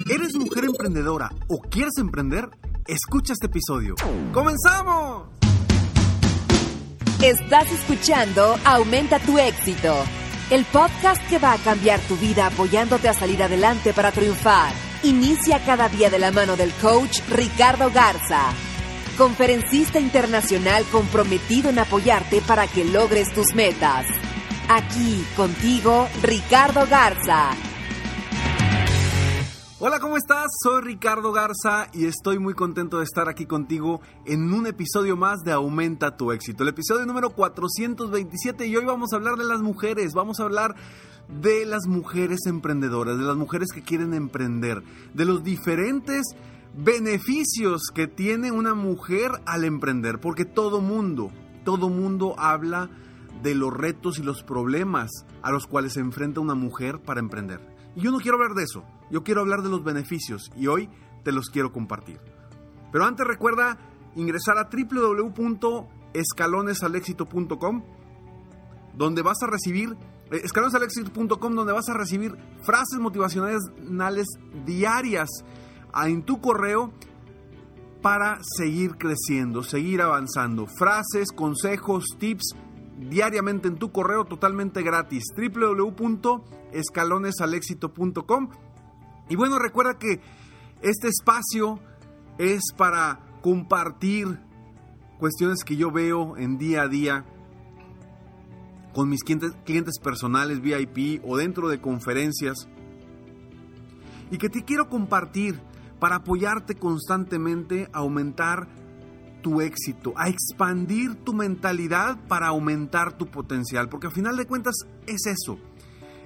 ¿Eres mujer emprendedora o quieres emprender? Escucha este episodio. ¡Comenzamos! Estás escuchando Aumenta tu éxito, el podcast que va a cambiar tu vida apoyándote a salir adelante para triunfar. Inicia cada día de la mano del coach Ricardo Garza, conferencista internacional comprometido en apoyarte para que logres tus metas. Aquí contigo, Ricardo Garza. Hola, ¿cómo estás? Soy Ricardo Garza y estoy muy contento de estar aquí contigo en un episodio más de Aumenta tu éxito, el episodio número 427 y hoy vamos a hablar de las mujeres, vamos a hablar de las mujeres emprendedoras, de las mujeres que quieren emprender, de los diferentes beneficios que tiene una mujer al emprender, porque todo mundo, todo mundo habla de los retos y los problemas a los cuales se enfrenta una mujer para emprender. Y yo no quiero hablar de eso, yo quiero hablar de los beneficios y hoy te los quiero compartir. Pero antes recuerda ingresar a www.escalonesalexito.com donde vas a recibir eh, escalonesalexito.com donde vas a recibir frases motivacionales diarias en tu correo para seguir creciendo, seguir avanzando. Frases, consejos, tips diariamente en tu correo totalmente gratis www.escalonesalexito.com y bueno recuerda que este espacio es para compartir cuestiones que yo veo en día a día con mis clientes, personales VIP o dentro de conferencias. Y que te quiero compartir para apoyarte constantemente a aumentar tu éxito, a expandir tu mentalidad para aumentar tu potencial, porque al final de cuentas es eso.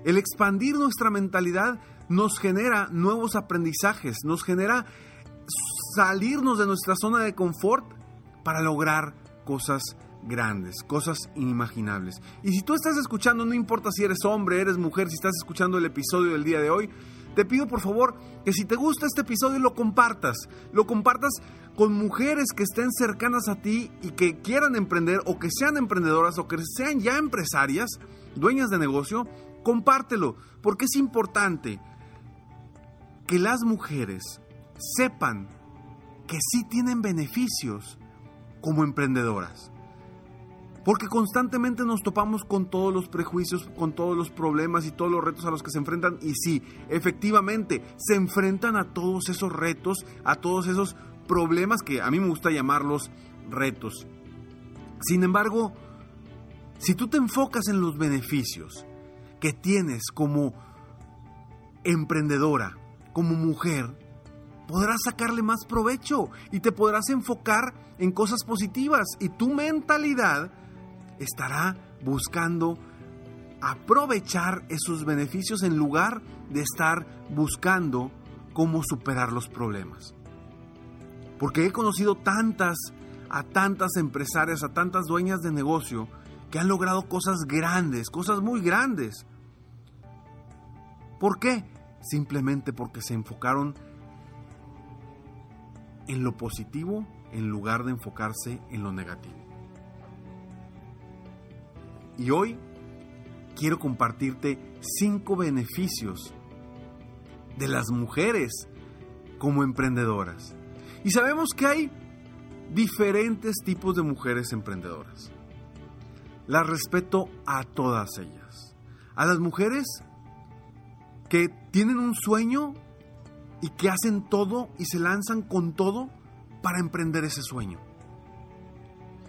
El expandir nuestra mentalidad nos genera nuevos aprendizajes, nos genera salirnos de nuestra zona de confort para lograr cosas grandes, cosas inimaginables. Y si tú estás escuchando, no importa si eres hombre, eres mujer, si estás escuchando el episodio del día de hoy, te pido por favor que si te gusta este episodio lo compartas, lo compartas con mujeres que estén cercanas a ti y que quieran emprender o que sean emprendedoras o que sean ya empresarias, dueñas de negocio, compártelo, porque es importante que las mujeres sepan que sí tienen beneficios como emprendedoras. Porque constantemente nos topamos con todos los prejuicios, con todos los problemas y todos los retos a los que se enfrentan. Y sí, efectivamente, se enfrentan a todos esos retos, a todos esos problemas que a mí me gusta llamarlos retos. Sin embargo, si tú te enfocas en los beneficios que tienes como emprendedora, como mujer, podrás sacarle más provecho y te podrás enfocar en cosas positivas y tu mentalidad estará buscando aprovechar esos beneficios en lugar de estar buscando cómo superar los problemas. Porque he conocido tantas, a tantas empresarias, a tantas dueñas de negocio que han logrado cosas grandes, cosas muy grandes. ¿Por qué? Simplemente porque se enfocaron en lo positivo en lugar de enfocarse en lo negativo. Y hoy quiero compartirte cinco beneficios de las mujeres como emprendedoras. Y sabemos que hay diferentes tipos de mujeres emprendedoras. Las respeto a todas ellas. A las mujeres que tienen un sueño y que hacen todo y se lanzan con todo para emprender ese sueño.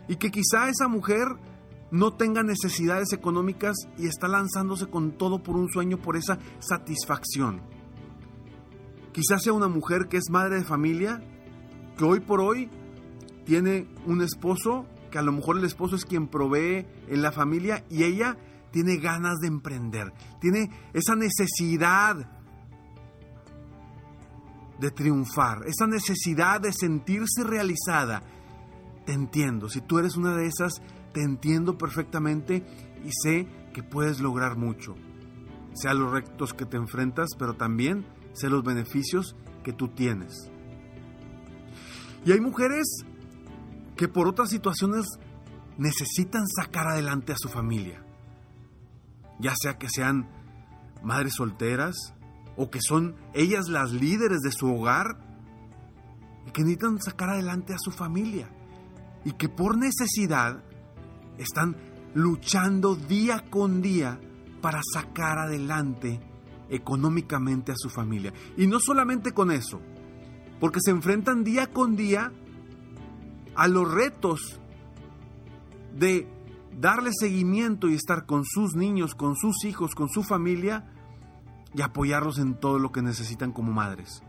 Y que quizá esa mujer no tenga necesidades económicas y está lanzándose con todo por un sueño, por esa satisfacción. Quizás sea una mujer que es madre de familia, que hoy por hoy tiene un esposo, que a lo mejor el esposo es quien provee en la familia y ella tiene ganas de emprender, tiene esa necesidad de triunfar, esa necesidad de sentirse realizada. Te entiendo, si tú eres una de esas, te entiendo perfectamente y sé que puedes lograr mucho. Sea los retos que te enfrentas, pero también sé los beneficios que tú tienes. Y hay mujeres que por otras situaciones necesitan sacar adelante a su familia. Ya sea que sean madres solteras o que son ellas las líderes de su hogar y que necesitan sacar adelante a su familia y que por necesidad están luchando día con día para sacar adelante económicamente a su familia. Y no solamente con eso, porque se enfrentan día con día a los retos de darle seguimiento y estar con sus niños, con sus hijos, con su familia y apoyarlos en todo lo que necesitan como madres.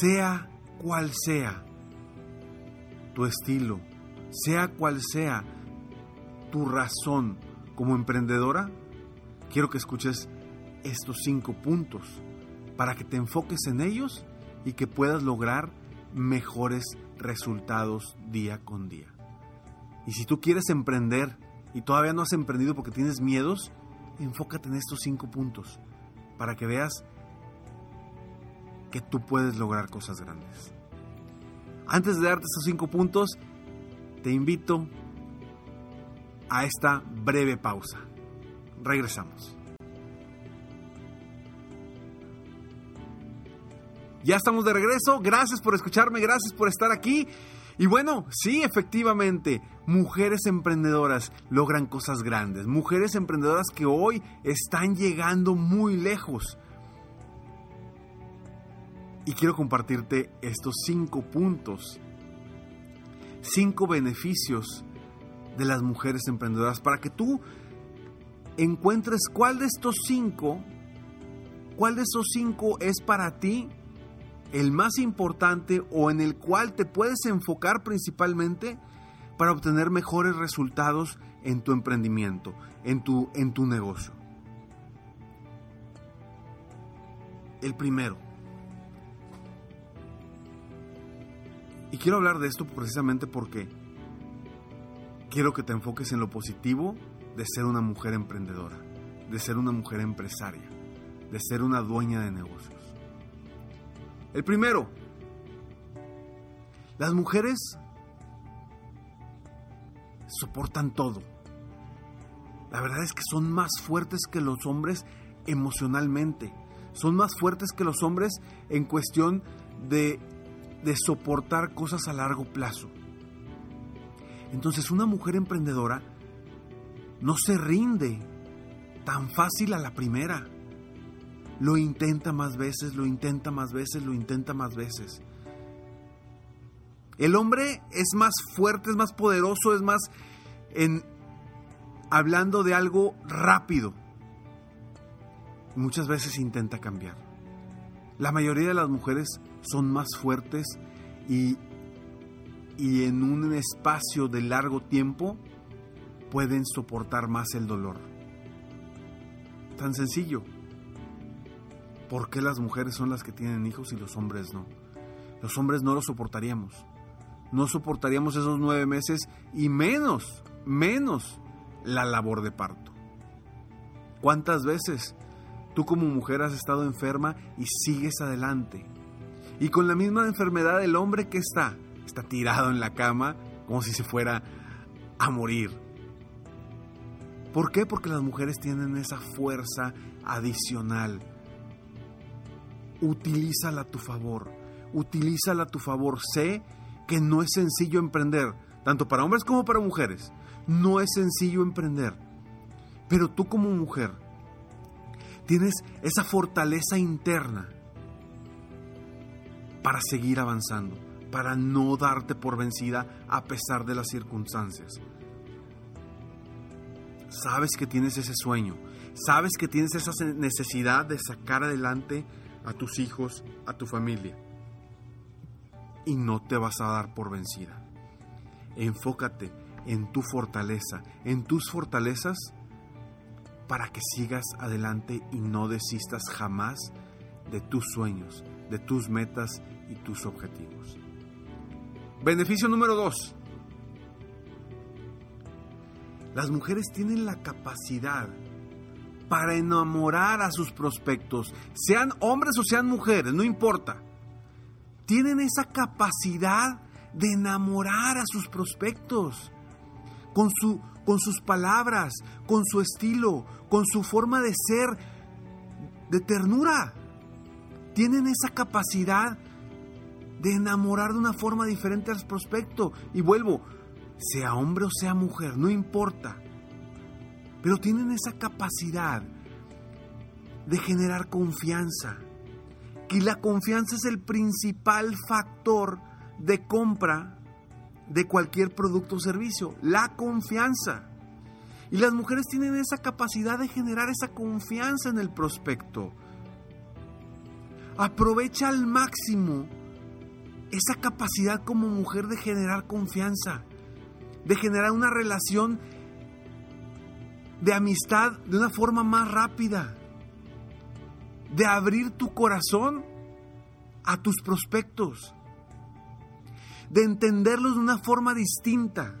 Sea cual sea tu estilo, sea cual sea tu razón como emprendedora, quiero que escuches estos cinco puntos para que te enfoques en ellos y que puedas lograr mejores resultados día con día. Y si tú quieres emprender y todavía no has emprendido porque tienes miedos, enfócate en estos cinco puntos para que veas que tú puedes lograr cosas grandes. Antes de darte estos cinco puntos, te invito a esta breve pausa. Regresamos. Ya estamos de regreso. Gracias por escucharme, gracias por estar aquí. Y bueno, sí, efectivamente, mujeres emprendedoras logran cosas grandes. Mujeres emprendedoras que hoy están llegando muy lejos. Y quiero compartirte estos cinco puntos, cinco beneficios de las mujeres emprendedoras para que tú encuentres cuál de estos cinco, cuál de esos cinco es para ti el más importante o en el cual te puedes enfocar principalmente para obtener mejores resultados en tu emprendimiento, en tu, en tu negocio. El primero. Y quiero hablar de esto precisamente porque quiero que te enfoques en lo positivo de ser una mujer emprendedora, de ser una mujer empresaria, de ser una dueña de negocios. El primero, las mujeres soportan todo. La verdad es que son más fuertes que los hombres emocionalmente. Son más fuertes que los hombres en cuestión de, de soportar cosas a largo plazo. Entonces una mujer emprendedora no se rinde tan fácil a la primera lo intenta más veces, lo intenta más veces, lo intenta más veces. El hombre es más fuerte, es más poderoso, es más en hablando de algo rápido. Muchas veces intenta cambiar. La mayoría de las mujeres son más fuertes y, y en un espacio de largo tiempo pueden soportar más el dolor. Tan sencillo. ¿Por qué las mujeres son las que tienen hijos y los hombres no? Los hombres no lo soportaríamos. No soportaríamos esos nueve meses y menos, menos la labor de parto. ¿Cuántas veces tú como mujer has estado enferma y sigues adelante? Y con la misma enfermedad el hombre que está, está tirado en la cama como si se fuera a morir. ¿Por qué? Porque las mujeres tienen esa fuerza adicional utilízala a tu favor. Utilízala a tu favor. Sé que no es sencillo emprender, tanto para hombres como para mujeres. No es sencillo emprender. Pero tú como mujer tienes esa fortaleza interna para seguir avanzando, para no darte por vencida a pesar de las circunstancias. Sabes que tienes ese sueño, sabes que tienes esa necesidad de sacar adelante a tus hijos, a tu familia. Y no te vas a dar por vencida. Enfócate en tu fortaleza, en tus fortalezas, para que sigas adelante y no desistas jamás de tus sueños, de tus metas y tus objetivos. Beneficio número dos. Las mujeres tienen la capacidad para enamorar a sus prospectos, sean hombres o sean mujeres, no importa. Tienen esa capacidad de enamorar a sus prospectos con, su, con sus palabras, con su estilo, con su forma de ser, de ternura. Tienen esa capacidad de enamorar de una forma diferente al prospecto. Y vuelvo, sea hombre o sea mujer, no importa. Pero tienen esa capacidad de generar confianza. Y la confianza es el principal factor de compra de cualquier producto o servicio. La confianza. Y las mujeres tienen esa capacidad de generar esa confianza en el prospecto. Aprovecha al máximo esa capacidad como mujer de generar confianza, de generar una relación de amistad de una forma más rápida, de abrir tu corazón a tus prospectos, de entenderlos de una forma distinta,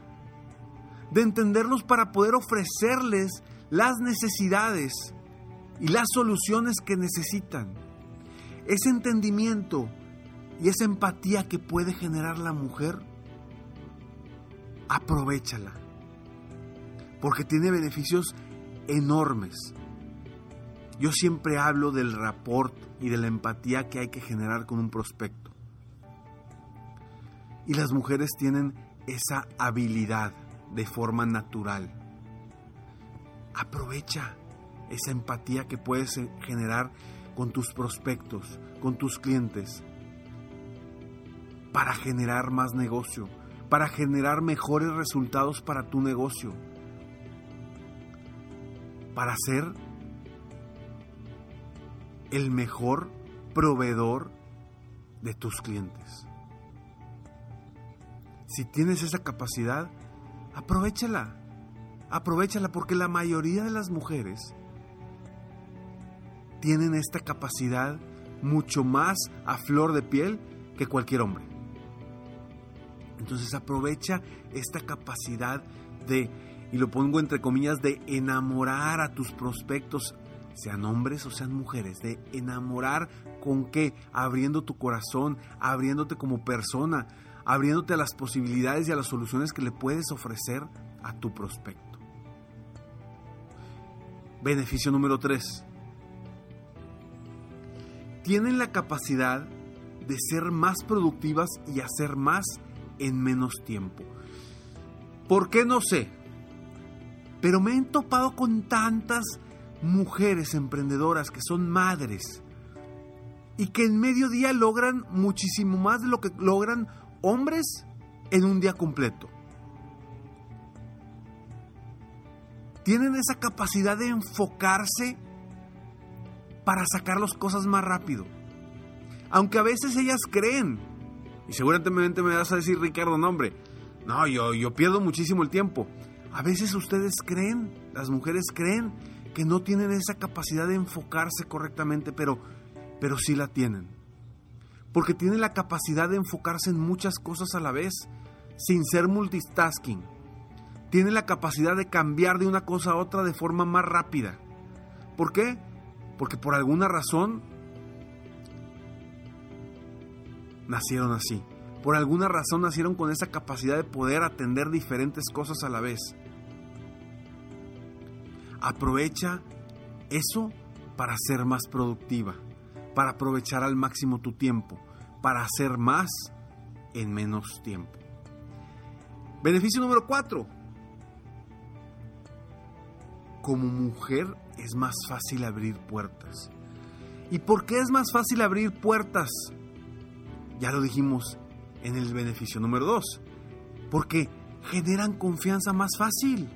de entenderlos para poder ofrecerles las necesidades y las soluciones que necesitan. Ese entendimiento y esa empatía que puede generar la mujer, aprovechala. Porque tiene beneficios enormes. Yo siempre hablo del rapport y de la empatía que hay que generar con un prospecto. Y las mujeres tienen esa habilidad de forma natural. Aprovecha esa empatía que puedes generar con tus prospectos, con tus clientes, para generar más negocio, para generar mejores resultados para tu negocio, para ser el mejor proveedor de tus clientes. Si tienes esa capacidad, aprovechala. Aprovechala porque la mayoría de las mujeres tienen esta capacidad mucho más a flor de piel que cualquier hombre. Entonces aprovecha esta capacidad de, y lo pongo entre comillas, de enamorar a tus prospectos, sean hombres o sean mujeres, de enamorar con qué? Abriendo tu corazón, abriéndote como persona, abriéndote a las posibilidades y a las soluciones que le puedes ofrecer a tu prospecto. Beneficio número 3. Tienen la capacidad de ser más productivas y hacer más en menos tiempo. ¿Por qué no sé? Pero me he topado con tantas mujeres emprendedoras que son madres y que en medio día logran muchísimo más de lo que logran hombres en un día completo. Tienen esa capacidad de enfocarse para sacar las cosas más rápido. Aunque a veces ellas creen y seguramente me vas a decir, Ricardo, no hombre, no, yo, yo pierdo muchísimo el tiempo. A veces ustedes creen, las mujeres creen que no tienen esa capacidad de enfocarse correctamente, pero, pero sí la tienen. Porque tienen la capacidad de enfocarse en muchas cosas a la vez, sin ser multitasking. Tienen la capacidad de cambiar de una cosa a otra de forma más rápida. ¿Por qué? Porque por alguna razón nacieron así. Por alguna razón nacieron con esa capacidad de poder atender diferentes cosas a la vez. Aprovecha eso para ser más productiva, para aprovechar al máximo tu tiempo, para hacer más en menos tiempo. Beneficio número 4. como mujer es más fácil abrir puertas. ¿Y por qué es más fácil abrir puertas? Ya lo dijimos en el beneficio número 2. Porque generan confianza más fácil.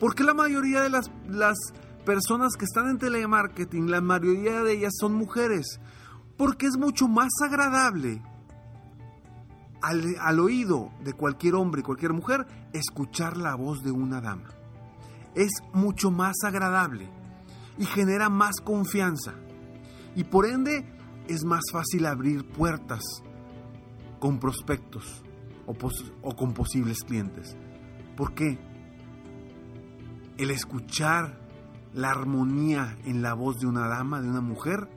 Porque la mayoría de las, las personas que están en telemarketing, la mayoría de ellas son mujeres. Porque es mucho más agradable al, al, oído de cualquier hombre y cualquier mujer escuchar la voz de una dama. Es mucho más agradable y genera más confianza. Y por ende es más fácil abrir puertas con prospectos o, con posibles clientes. ¿Por qué? El escuchar la armonía en la voz de una dama, de una mujer,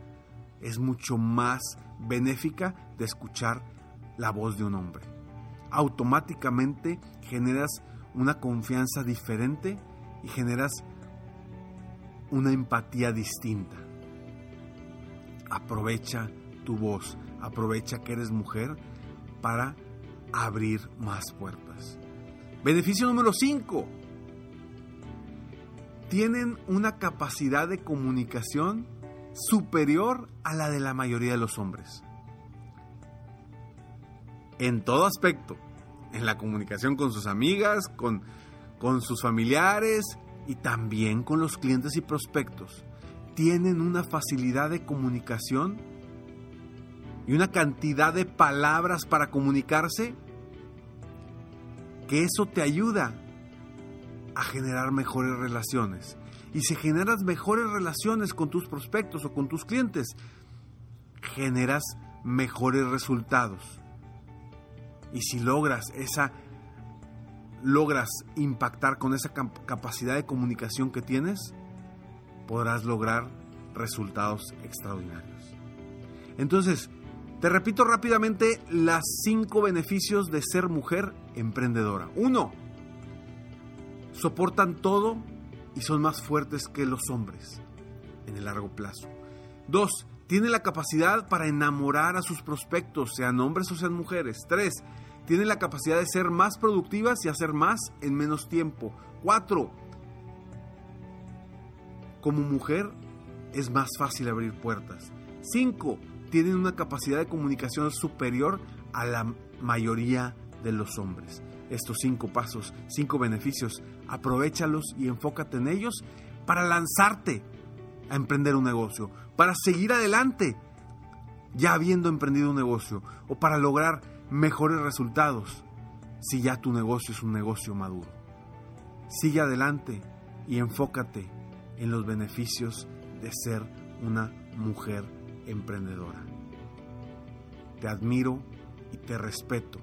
es mucho más benéfica de escuchar la voz de un hombre. Automáticamente generas una confianza diferente y generas una empatía distinta. Aprovecha tu voz, aprovecha que eres mujer para abrir más puertas. Beneficio número 5. Tienen una capacidad de comunicación superior a la de la mayoría de los hombres. En todo aspecto. En la comunicación con sus amigas, con, con sus familiares y también con los clientes y prospectos. Tienen una facilidad de comunicación y una cantidad de palabras para comunicarse que eso te ayuda a generar mejores relaciones. Y si generas mejores relaciones con tus prospectos o con tus clientes, generas mejores resultados. Y si logras esa logras impactar con esa capacidad de comunicación que tienes, podrás lograr resultados extraordinarios. Entonces, te repito rápidamente las cinco beneficios de ser mujer emprendedora. Uno, soportan todo y son más fuertes que los hombres en el largo plazo. Dos, tiene la capacidad para enamorar a sus prospectos, sean hombres o sean mujeres. Tres, tiene la capacidad de ser más productivas y hacer más en menos tiempo. Cuatro, como mujer es más fácil abrir puertas. Cinco, tienen una capacidad de comunicación superior a la mayoría de los hombres. Estos cinco pasos, cinco beneficios, aprovechalos y enfócate en ellos para lanzarte a emprender un negocio, para seguir adelante ya habiendo emprendido un negocio o para lograr mejores resultados si ya tu negocio es un negocio maduro. Sigue adelante y enfócate en los beneficios de ser una mujer emprendedora. Te admiro y te respeto.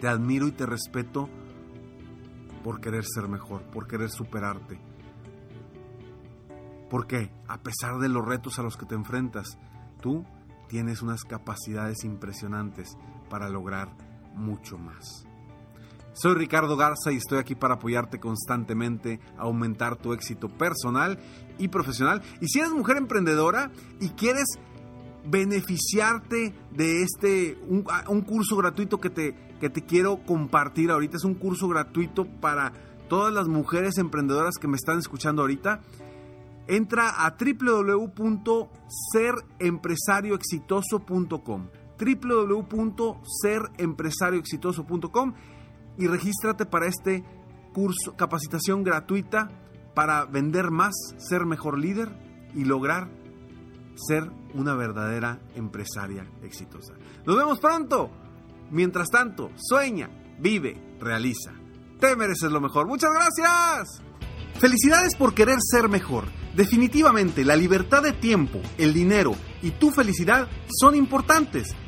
Te admiro y te respeto por querer ser mejor, por querer superarte. Porque a pesar de los retos a los que te enfrentas, tú tienes unas capacidades impresionantes para lograr mucho más. Soy Ricardo Garza y estoy aquí para apoyarte constantemente a aumentar tu éxito personal y profesional. Y si eres mujer emprendedora y quieres beneficiarte de este, un, un, curso gratuito que te, que te quiero compartir ahorita, es un curso gratuito para todas las mujeres emprendedoras que me están escuchando ahorita. Entra a www.serempresarioexitoso.com www.serempresarioexitoso.com y regístrate para este curso, capacitación gratuita para vender más, ser mejor líder y lograr ser una verdadera empresaria exitosa. Nos vemos pronto. Mientras tanto, sueña, vive, realiza. Te mereces lo mejor. Muchas gracias. Felicidades por querer ser mejor. Definitivamente, la libertad de tiempo, el dinero y tu felicidad son importantes.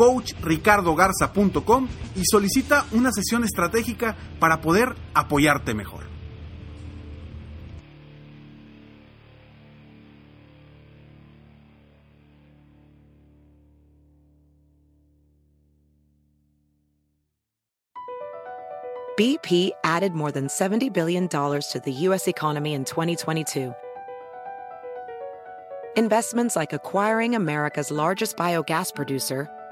coachricardogarza.com y solicita una sesión estratégica para poder apoyarte mejor. BP added more than $70 billion to the U.S. economy in 2022. Investments like acquiring America's largest biogas producer